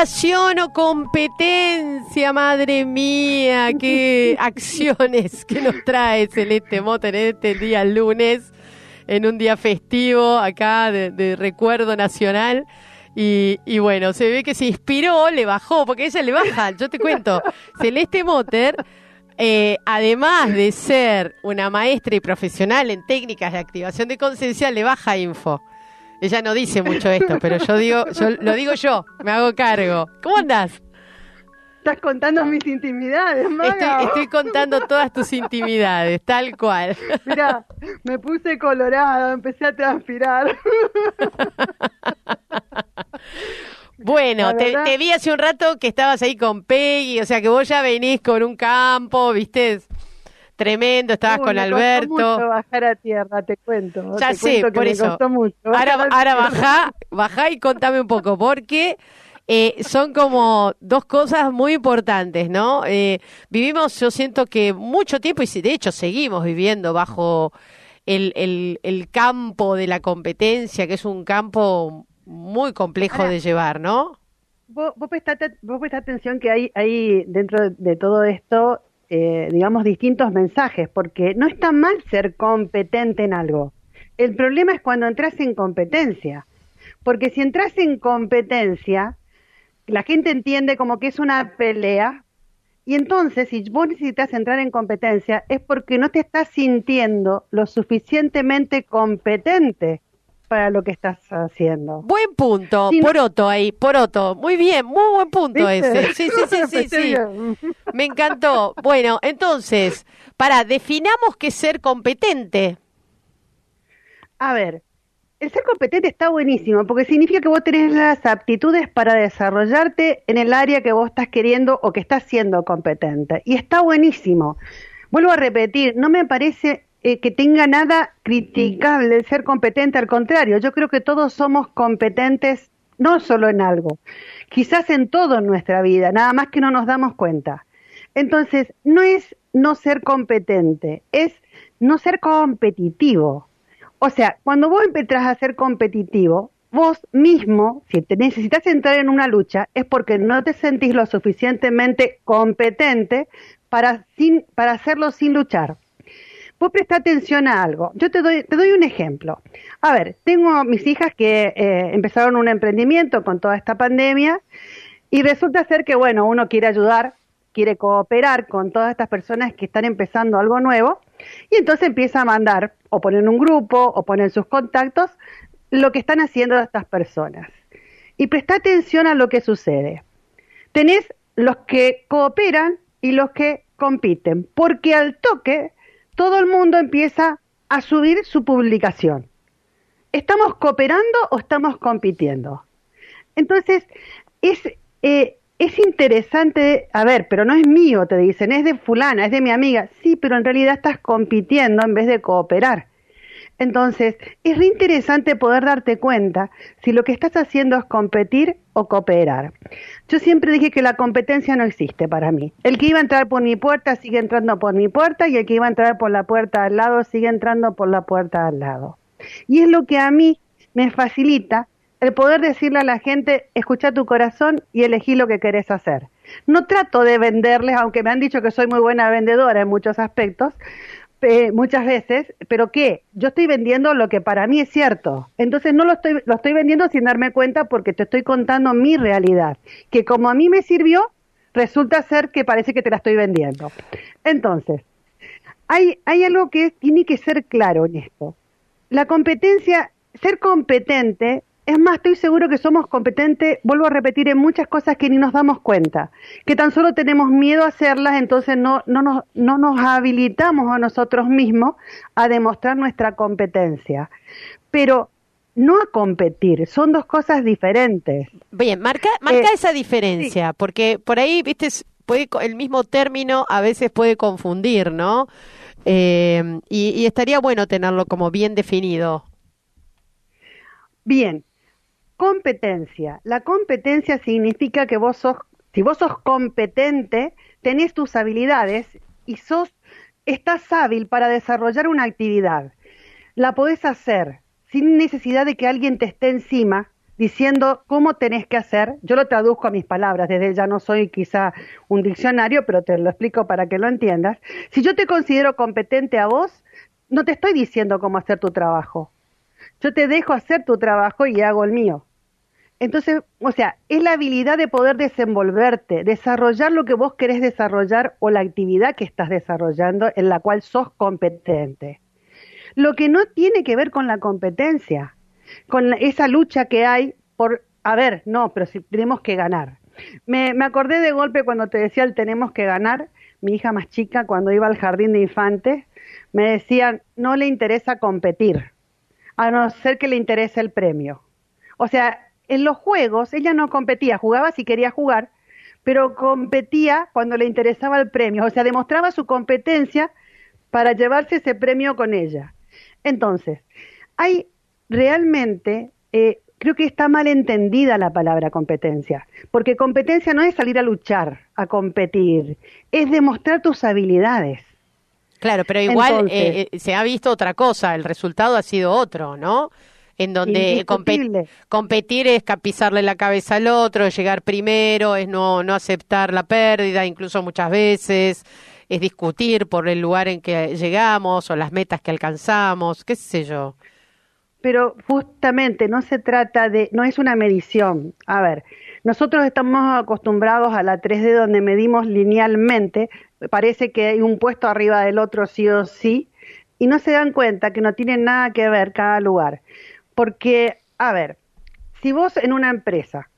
O competencia, madre mía, qué acciones que nos trae Celeste Mota en este día lunes, en un día festivo acá de, recuerdo nacional. Y, bueno, se ve que se inspiró, le bajó, porque ella le baja, yo te cuento, Celeste Motter, eh, además de ser una maestra y profesional en técnicas de activación de conciencia, le baja info. Ella no dice mucho esto, pero yo digo, yo lo digo yo, me hago cargo. ¿Cómo andas? Estás contando mis intimidades, Maga. Estoy, contando todas tus intimidades, tal cual. Mira, me puse colorado, empecé a transpirar. Bueno, te, te, vi hace un rato que estabas ahí con Peggy, o sea que vos ya venís con un campo, ¿viste? Tremendo, estabas con Alberto. Mucho bajar a tierra, te cuento. Ya sé, por eso. Ahora, ahora bajá, bajá y contame un poco, porque eh, son como dos cosas muy importantes, ¿no? Eh, vivimos, yo siento que mucho tiempo, y de hecho seguimos viviendo bajo el, el, el campo de la competencia, que es un campo muy complejo de llevar, ¿no? Vos, vos, vos atención que hay, hay dentro de todo esto eh, digamos, distintos mensajes, porque no está mal ser competente en algo. El problema es cuando entras en competencia, porque si entras en competencia, la gente entiende como que es una pelea, y entonces si vos necesitas entrar en competencia es porque no te estás sintiendo lo suficientemente competente para lo que estás haciendo. Buen punto, Poroto ahí, Poroto. Muy bien, muy buen punto ese. Sí, sí, sí, sí, sí. Me encantó. Bueno, entonces, para, definamos qué es ser competente. A ver, el ser competente está buenísimo porque significa que vos tenés las aptitudes para desarrollarte en el área que vos estás queriendo o que estás siendo competente. Y está buenísimo. Vuelvo a repetir, no me parece eh, que tenga nada criticable el ser competente, al contrario, yo creo que todos somos competentes no solo en algo, quizás en todo en nuestra vida, nada más que no nos damos cuenta. Entonces, no es no ser competente, es no ser competitivo. O sea, cuando vos empezás a ser competitivo, vos mismo, si te necesitas entrar en una lucha, es porque no te sentís lo suficientemente competente para, sin, para hacerlo sin luchar vos presta atención a algo. Yo te doy, un ejemplo. A ver, tengo mis hijas que eh, empezaron un emprendimiento con toda esta pandemia y resulta ser que, bueno, uno quiere ayudar, quiere cooperar con todas estas personas que están empezando algo nuevo y entonces empieza a mandar o poner un grupo o poner sus contactos lo que están haciendo estas personas. Y presta atención a lo que sucede. Tenés los que cooperan y los que compiten, porque al toque todo el mundo empieza a subir su publicación. ¿Estamos cooperando o estamos compitiendo? Entonces, es, eh, es interesante, a ver, pero no es mío, te dicen, es de fulana, es de mi amiga. Sí, pero en realidad estás compitiendo en vez de cooperar. Entonces, es re interesante poder darte cuenta si lo que estás haciendo es competir o cooperar. Yo siempre dije que la competencia no existe para mí. El que iba a entrar por mi puerta sigue entrando por mi puerta y el que iba a entrar por la puerta al lado sigue entrando por la puerta al lado. Y es lo que a mí me facilita el poder decirle a la gente, escucha tu corazón y elegí lo que querés hacer. No trato de venderles, aunque me han dicho que soy muy buena vendedora en muchos aspectos, muchas veces, pero ¿qué? Yo estoy vendiendo lo que para mí es cierto. Entonces no lo estoy, lo estoy vendiendo sin darme cuenta porque te estoy contando mi realidad. Que como a mí me sirvió, resulta ser que parece que te la estoy vendiendo. Entonces, hay, hay algo que tiene que ser claro en esto. La competencia, ser competente es más, estoy seguro que somos competentes, vuelvo a repetir, en muchas cosas que ni nos damos cuenta, que tan solo tenemos miedo a hacerlas, entonces no, no, nos, no nos habilitamos a nosotros mismos a demostrar nuestra competencia. Pero no a competir. Son dos cosas diferentes. Bien, marca, marca eh, esa diferencia, porque por ahí, viste, puede, el mismo término a veces puede confundir, ¿no? Eh, y, estaría bueno tenerlo como bien definido. Bien, competencia. La competencia significa que vos sos, si vos sos competente, tenés tus habilidades y sos, estás hábil para desarrollar una actividad. La podés hacer sin necesidad de que alguien te esté encima diciendo cómo tenés que hacer. Yo lo traduzco a mis palabras, desde ya no soy quizá un diccionario, pero te lo explico para que lo entiendas. Si yo te considero competente a vos, no te estoy diciendo cómo hacer tu trabajo. Yo te dejo hacer tu trabajo y hago el mío. Entonces, o sea, es la habilidad de poder desenvolverte, desarrollar lo que vos querés desarrollar o la actividad que estás desarrollando en la cual sos competente. Lo que no tiene que ver con la competencia, con esa lucha que hay por, a ver, no, pero si tenemos que ganar. Me, me acordé de golpe cuando te decía el tenemos que ganar, mi hija más chica cuando iba al jardín de infantes, me decían, no le interesa competir, a no ser que le interese el premio. O sea, en los juegos ella no competía, jugaba si quería jugar, pero competía cuando le interesaba el premio, o sea, demostraba su competencia para llevarse ese premio con ella. Entonces, hay realmente, eh, creo que está mal entendida la palabra competencia, porque competencia no es salir a luchar, a competir, es demostrar tus habilidades. Claro, pero igual eh, eh, se ha visto otra cosa, el resultado ha sido otro, ¿no? En donde competir es pisarle la cabeza al otro, llegar primero, es no, no aceptar la pérdida, incluso muchas veces, es discutir por el lugar en que llegamos o las metas que alcanzamos, qué sé yo. Pero justamente no se trata de, no es una medición. A ver, nosotros estamos acostumbrados a la 3D donde medimos linealmente, parece que hay un puesto arriba del otro sí o sí, y no se dan cuenta que no tiene nada que ver cada lugar. Porque, a ver, si vos en una empresa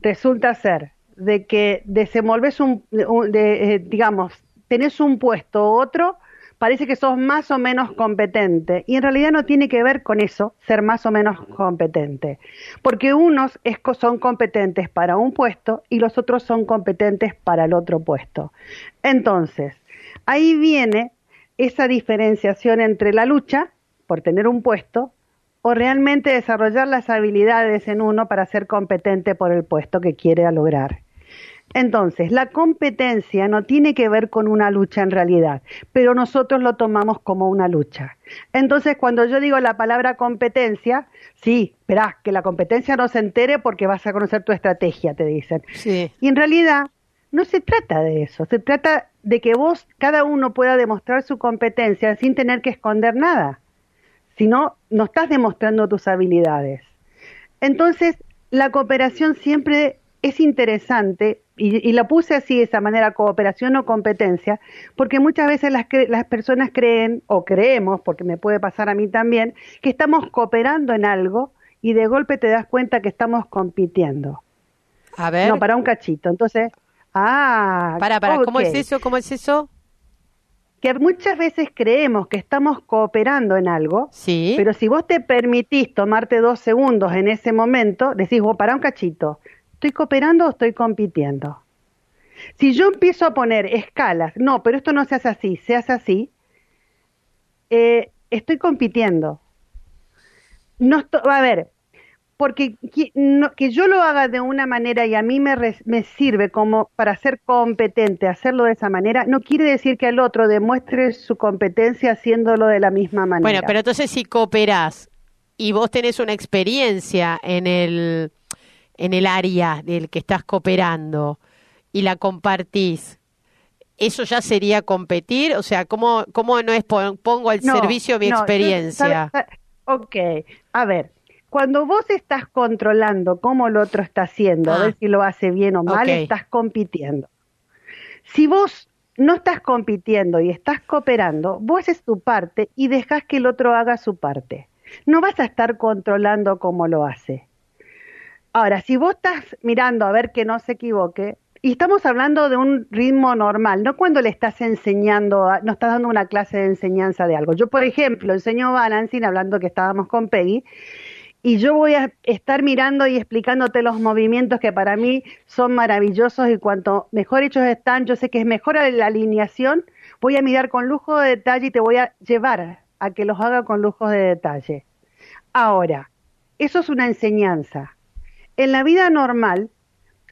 resulta ser de que desenvolves un, de, eh, digamos, tenés un puesto u otro, parece que sos más o menos competente. Y en realidad no tiene que ver con eso, ser más o menos competente. Porque unos son competentes para un puesto y los otros son competentes para el otro puesto. Entonces, ahí viene esa diferenciación entre la lucha por tener un puesto o realmente desarrollar las habilidades en uno para ser competente por el puesto que quiere lograr. Entonces, la competencia no tiene que ver con una lucha en realidad, pero nosotros lo tomamos como una lucha. Entonces, cuando yo digo la palabra competencia, sí, verás, que la competencia no se entere porque vas a conocer tu estrategia, te dicen. Sí. Y en realidad, no se trata de eso, se trata de que vos, cada uno pueda demostrar su competencia sin tener que esconder nada. Si no, no estás demostrando tus habilidades. Entonces, la cooperación siempre es interesante y, la puse así de esa manera, cooperación o competencia, porque muchas veces las, las personas creen, o creemos, porque me puede pasar a mí también, que estamos cooperando en algo y de golpe te das cuenta que estamos compitiendo. A ver. No, para un cachito. Entonces, ah. Para, para, ¿cómo es eso? ¿Cómo es eso? Que muchas veces creemos que estamos cooperando en algo, sí. pero si vos te permitís tomarte dos segundos en ese momento, decís, vos, para un cachito, ¿Estoy cooperando o estoy compitiendo? Si yo empiezo a poner escalas, no, pero esto no se hace así, se hace así, eh, estoy compitiendo. No a ver, porque que, yo lo haga de una manera y a mí me, me sirve como para ser competente, hacerlo de esa manera, no quiere decir que el otro demuestre su competencia haciéndolo de la misma manera. Bueno, pero entonces si cooperás y vos tenés una experiencia en el en el área del que estás cooperando y la compartís, ¿eso ya sería competir? O sea, ¿cómo, cómo no es pongo al servicio mi experiencia? ok, a ver, cuando vos estás controlando cómo el otro está haciendo, a ver ah. si lo hace bien o mal, estás compitiendo. Si vos no estás compitiendo y estás cooperando, vos haces tu parte y dejas que el otro haga su parte. No vas a estar controlando cómo lo hace. Ahora, si vos estás mirando a ver que no se equivoque, y estamos hablando de un ritmo normal, no cuando le estás enseñando, no estás dando una clase de enseñanza de algo. Yo, por ejemplo, enseño balancing, hablando que estábamos con Peggy, y yo voy a estar mirando y explicándote los movimientos que para mí son maravillosos y cuanto mejor hechos están, yo sé que es mejor la alineación, voy a mirar con lujo de detalle y te voy a llevar a que los haga con lujo de detalle. Ahora, eso es una enseñanza. En la vida normal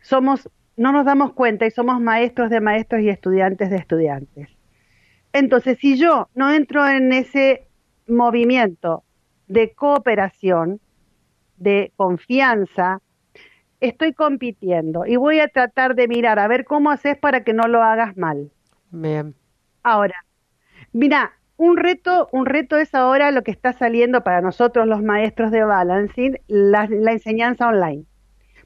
somos no nos damos cuenta y somos maestros de maestros y estudiantes de estudiantes. Entonces, si yo no entro en ese movimiento de cooperación, de confianza, estoy compitiendo y voy a tratar de mirar a ver cómo haces para que no lo hagas mal. Bien. Ahora, mira, un reto, un reto es ahora lo que está saliendo para nosotros los maestros de balancing, la, la enseñanza online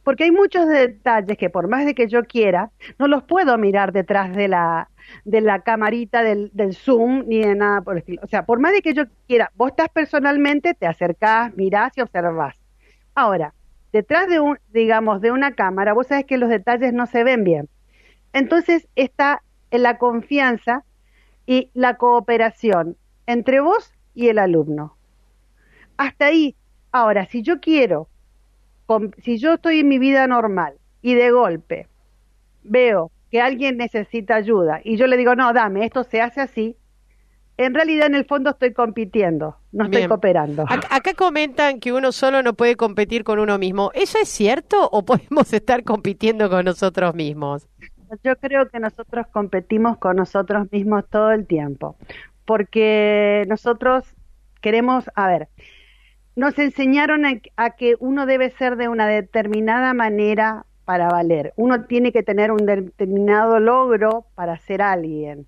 porque hay muchos detalles que por más de que yo quiera, no los puedo mirar detrás de la, de la camarita del, del Zoom ni de nada por el estilo. O sea, por más de que yo quiera, vos estás personalmente, te acercás, mirás y observás. Ahora, detrás de un, digamos, de una cámara, vos sabés que los detalles no se ven bien. Entonces está la confianza y la cooperación entre vos y el alumno. Hasta ahí. Ahora, si yo quiero si yo estoy en mi vida normal y de golpe veo que alguien necesita ayuda y yo le digo, no, dame, esto se hace así, en realidad en el fondo estoy compitiendo, no estoy cooperando. Acá comentan que uno solo no puede competir con uno mismo. ¿Eso es cierto o podemos estar compitiendo con nosotros mismos? Yo creo que nosotros competimos con nosotros mismos todo el tiempo, porque nosotros queremos, a ver, nos enseñaron a, que uno debe ser de una determinada manera para valer. Uno tiene que tener un determinado logro para ser alguien.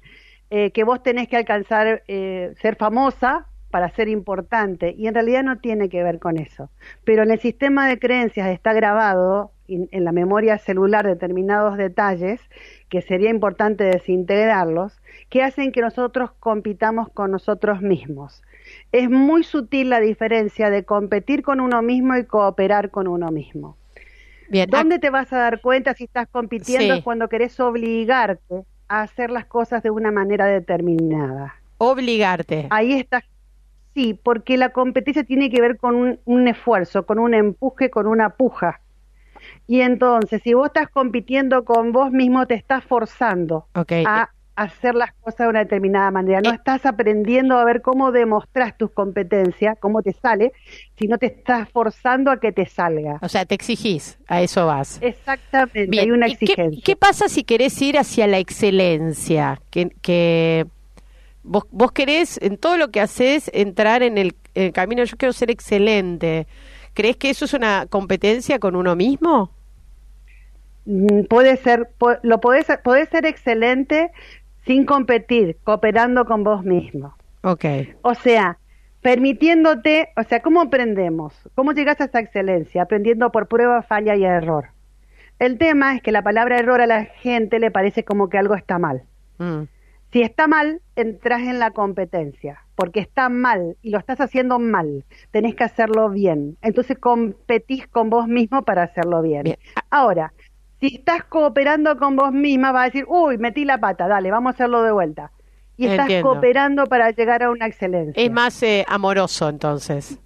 Eh, que vos tenés que alcanzar eh, ser famosa para ser importante. Y en realidad no tiene que ver con eso. Pero en el sistema de creencias está grabado en la memoria celular determinados detalles que sería importante desintegrarlos, que hacen que nosotros compitamos con nosotros mismos es muy sutil la diferencia de competir con uno mismo y cooperar con uno mismo. Bien, ¿Dónde te vas a dar cuenta si estás compitiendo? Es cuando querés obligarte a hacer las cosas de una manera determinada. Obligarte. Ahí está. Sí, porque la competencia tiene que ver con un, esfuerzo, con un empuje, con una puja. Y entonces, si vos estás compitiendo con vos mismo, te estás forzando a hacer las cosas de una determinada manera. No eh. estás aprendiendo a ver cómo demostras tus competencias, cómo te sale, sino te estás forzando a que te salga. O sea, te exigís, a eso vas. Exactamente, hay una exigencia. Qué, pasa si querés ir hacia la excelencia? Que, que vos, vos querés, en todo lo que haces, entrar en el, camino, yo quiero ser excelente. ¿Crees que eso es una competencia con uno mismo? Mm, puede ser, lo podés, podés ser excelente sin competir, cooperando con vos mismo. Ok. O sea, permitiéndote, o sea, ¿cómo aprendemos? ¿Cómo llegas a esa excelencia? Aprendiendo por prueba, falla y error. El tema es que la palabra error a la gente le parece como que algo está mal. Mm. Si está mal, entras en la competencia, porque está mal y lo estás haciendo mal. Tenés que hacerlo bien. Entonces competís con vos mismo para hacerlo bien. bien. Ahora, si estás cooperando con vos misma, vas a decir, uy, metí la pata, dale, vamos a hacerlo de vuelta. Y estás cooperando para llegar a una excelencia. Es más eh, amoroso entonces.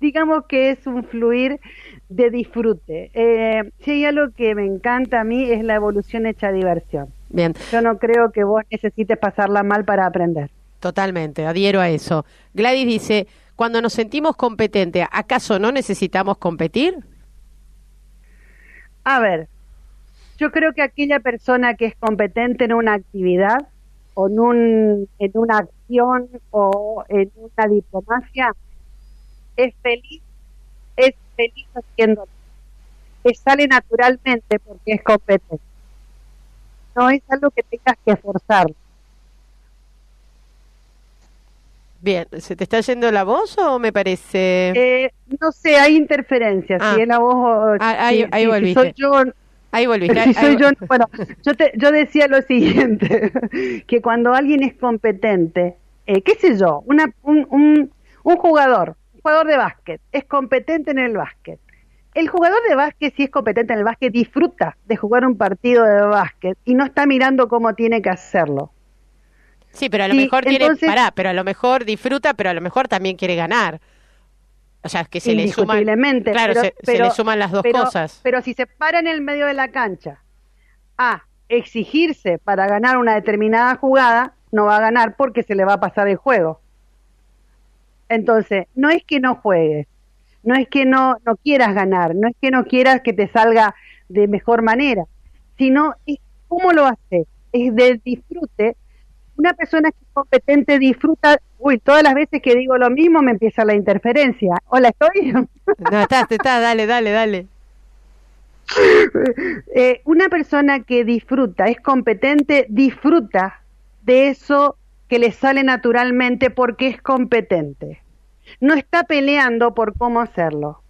Digamos que es un fluir de disfrute. Eh, si hay algo que me encanta a mí es la evolución hecha diversión. Bien. Yo no creo que vos necesites pasarla mal para aprender. Totalmente, adhiero a eso. Gladys dice, cuando nos sentimos competentes, ¿acaso no necesitamos competir? A ver, yo creo que aquella persona que es competente en una actividad o en, un, en una acción o en una diplomacia es feliz, es feliz haciéndolo. Es sale naturalmente porque es competente. No es algo que tengas que forzar. Bien, ¿se te está yendo la voz o me parece? Eh, no sé, hay interferencias. Si ah. es la voz. Ah, ahí, ahí volviste. soy yo, Ahí yo, bueno, yo, yo decía lo siguiente, que cuando alguien es competente, eh, qué sé yo, una, un, un, un jugador, un jugador de básquet, es competente en el básquet. El jugador de básquet, si es competente en el básquet, disfruta de jugar un partido de básquet y no está mirando cómo tiene que hacerlo. Sí, pero a lo mejor tiene, pará, pero a lo mejor disfruta, pero a lo mejor también quiere ganar. O sea, que se le suman. Claro, pero- se, le suman las dos pero- cosas. Pero si se para en el medio de la cancha a exigirse para ganar una determinada jugada, no va a ganar porque se le va a pasar el juego. Entonces, no es que no juegues, no es que no, no quieras ganar, no es que no quieras que te salga de mejor manera, sino es cómo lo haces, es del disfrute. Una persona que es competente disfruta, uy, todas las veces que digo lo mismo me empieza la interferencia. Hola, ¿estoy? No, está, está, dale, dale, dale. Eh, una persona que disfruta, es competente, disfruta de eso que le sale naturalmente porque es competente. No está peleando por cómo hacerlo.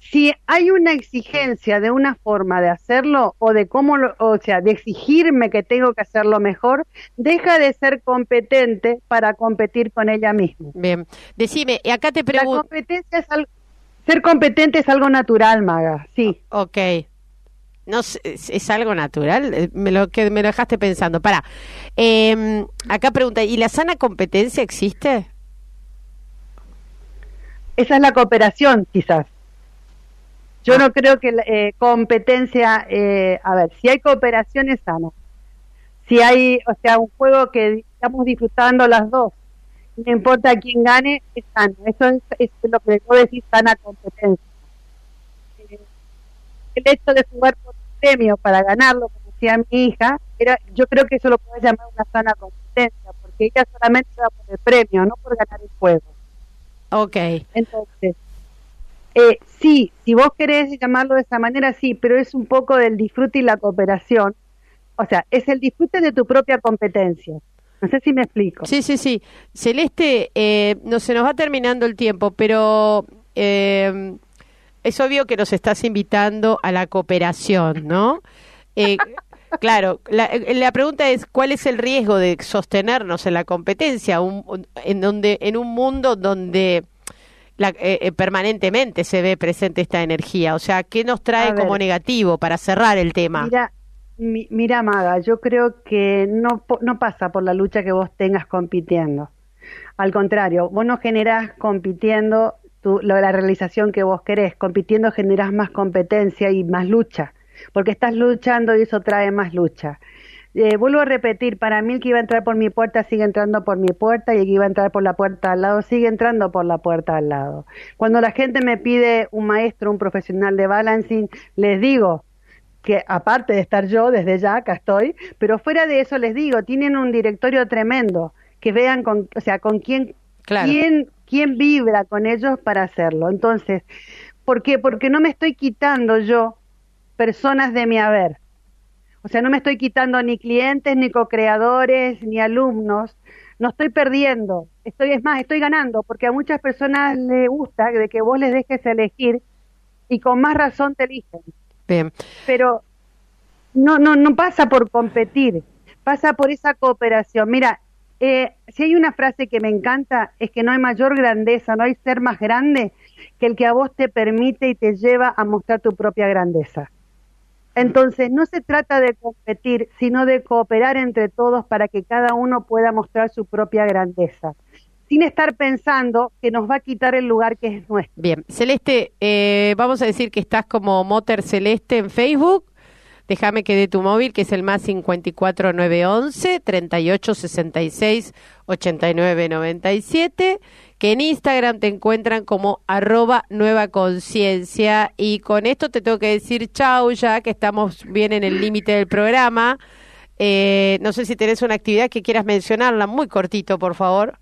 Si hay una exigencia de una forma de hacerlo o de cómo, lo- o sea, de exigirme que tengo que hacerlo mejor, deja de ser competente para competir con ella misma. Bien. Decime, y acá te La pregunto. competencia es algo, ser competente es algo natural, Maga, sí. Ok. No ¿es, es algo natural? Eh, Me lo, que me lo dejaste pensando. Para. acá pregunta, ¿y la sana competencia existe? Esa es la cooperación, quizás. Yo no creo que la, eh, competencia, eh, a ver, si hay cooperación es sana. Si hay, o sea, un juego que estamos disfrutando las dos, no importa quién gane, es sano. Eso es, es lo que yo decir sana competencia. Eh, el hecho de jugar por un premio para ganarlo, como decía mi hija, era, yo creo que eso lo puede llamar una sana competencia, porque ella solamente va por el premio, no por ganar el juego. Ok. Entonces, eh, sí, si vos querés llamarlo de esa manera, sí, pero es un poco del disfrute y la cooperación. O sea, es el disfrute de tu propia competencia. No sé si me explico. Sí, sí, sí. Celeste, eh, no se nos va terminando el tiempo, pero eh, es obvio que nos estás invitando a la cooperación, ¿no? Eh, claro, la, la pregunta es cuál es el riesgo de sostenernos en la competencia, un- un- en donde, en un mundo donde la- eh, eh, permanentemente se ve presente esta energía. O sea, ¿qué nos trae como negativo para cerrar el tema? Mira, mi- mira, Maga, yo creo que no, pasa por la lucha que vos tengas compitiendo. Al contrario, vos no generás compitiendo tu- lo- la realización que vos querés. Compitiendo generás más competencia y más lucha, porque estás luchando y eso trae más lucha. Eh, vuelvo a repetir, para mí el que iba a entrar por mi puerta sigue entrando por mi puerta y el que iba a entrar por la puerta al lado sigue entrando por la puerta al lado. Cuando la gente me pide un maestro, un profesional de balancing, les digo, que aparte de estar yo desde ya, acá estoy, pero fuera de eso les digo, tienen un directorio tremendo, que vean con, o sea, con quién, Claro. quién, quién vibra con ellos para hacerlo. Entonces, ¿por qué? Porque no me estoy quitando yo personas de mi haber. O sea, no me estoy quitando ni clientes, ni co-creadores, ni alumnos. No estoy perdiendo. Estoy, es más, estoy ganando, porque a muchas personas les gusta de que vos les dejes elegir y con más razón te eligen Bien. pero no, no, no pasa por competir, pasa por esa cooperación. Mira, eh, si hay una frase que me encanta, es que no hay mayor grandeza, no hay ser más grande que el que a vos te permite y te lleva a mostrar tu propia grandeza. Entonces, no se trata de competir, sino de cooperar entre todos para que cada uno pueda mostrar su propia grandeza, sin estar pensando que nos va a quitar el lugar que es nuestro. Bien, Celeste, eh, vamos a decir que estás como Motor Celeste en Facebook. Déjame que dé tu móvil, que es el más 54911 3866 8997. Que en Instagram te encuentran como arroba nueva conciencia. Y con esto te tengo que decir chau ya, que estamos bien en el límite del programa. Eh, no sé si tenés una actividad que quieras mencionarla, muy cortito, por favor.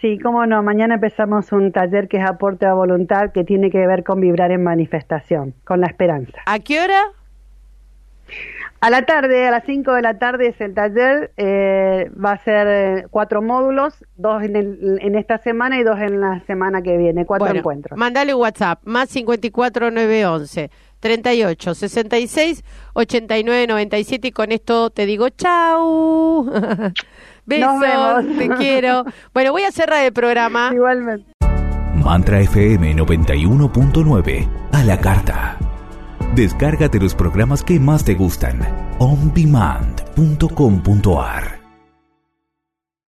Sí, cómo no. Mañana empezamos un taller que es aporte a voluntad que tiene que ver con vibrar en manifestación, con la esperanza. ¿A qué hora? A la tarde, a las 5 de la tarde es el taller. eh, va a ser eh, cuatro módulos, dos en, el- en esta semana y dos en la semana que viene, cuatro Bueno, encuentros. Mandale WhatsApp, más 54911 38 66 89 97 y con esto te digo chau. Besos, vemos. te quiero. Bueno, voy a cerrar el programa. Igualmente. Mantra FM 91.9 a la carta. Descárgate los programas que más te gustan. ondemand.com.ar